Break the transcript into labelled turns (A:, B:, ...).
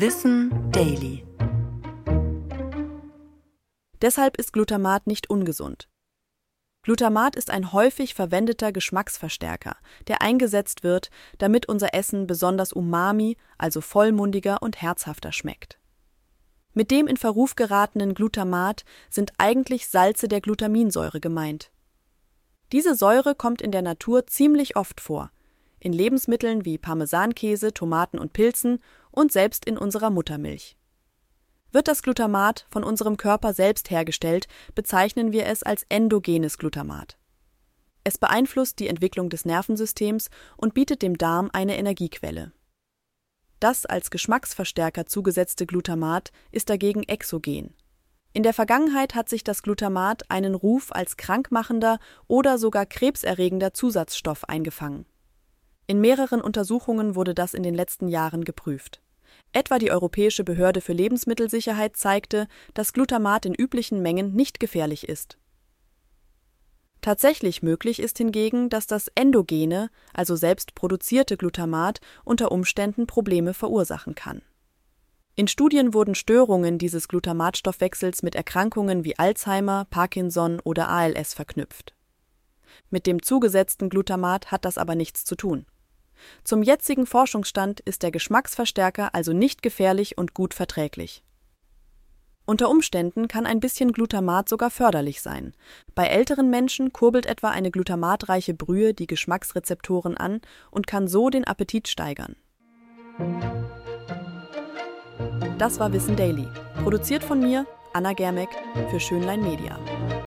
A: Wissen Daily.
B: Deshalb ist Glutamat nicht ungesund. Glutamat ist ein häufig verwendeter Geschmacksverstärker, der eingesetzt wird, damit unser Essen besonders umami, also vollmundiger und herzhafter schmeckt. Mit dem in Verruf geratenen Glutamat sind eigentlich Salze der Glutaminsäure gemeint. Diese Säure kommt in der Natur ziemlich oft vor, in Lebensmitteln wie Parmesankäse, Tomaten und Pilzen und selbst in unserer Muttermilch. Wird das Glutamat von unserem Körper selbst hergestellt, bezeichnen wir es als endogenes Glutamat. Es beeinflusst die Entwicklung des Nervensystems und bietet dem Darm eine Energiequelle. Das als Geschmacksverstärker zugesetzte Glutamat ist dagegen exogen. In der Vergangenheit hat sich das Glutamat einen Ruf als krankmachender oder sogar krebserregender Zusatzstoff eingefangen. In mehreren Untersuchungen wurde das in den letzten Jahren geprüft. Etwa die Europäische Behörde für Lebensmittelsicherheit zeigte, dass Glutamat in üblichen Mengen nicht gefährlich ist. Tatsächlich möglich ist hingegen, dass das endogene, also selbst produzierte Glutamat unter Umständen Probleme verursachen kann. In Studien wurden Störungen dieses Glutamatstoffwechsels mit Erkrankungen wie Alzheimer, Parkinson oder ALS verknüpft. Mit dem zugesetzten Glutamat hat das aber nichts zu tun. Zum jetzigen Forschungsstand ist der Geschmacksverstärker also nicht gefährlich und gut verträglich. Unter Umständen kann ein bisschen Glutamat sogar förderlich sein. Bei älteren Menschen kurbelt etwa eine glutamatreiche Brühe die Geschmacksrezeptoren an und kann so den Appetit steigern. Das war Wissen Daily, produziert von mir, Anna Germeck, für Schönlein Media.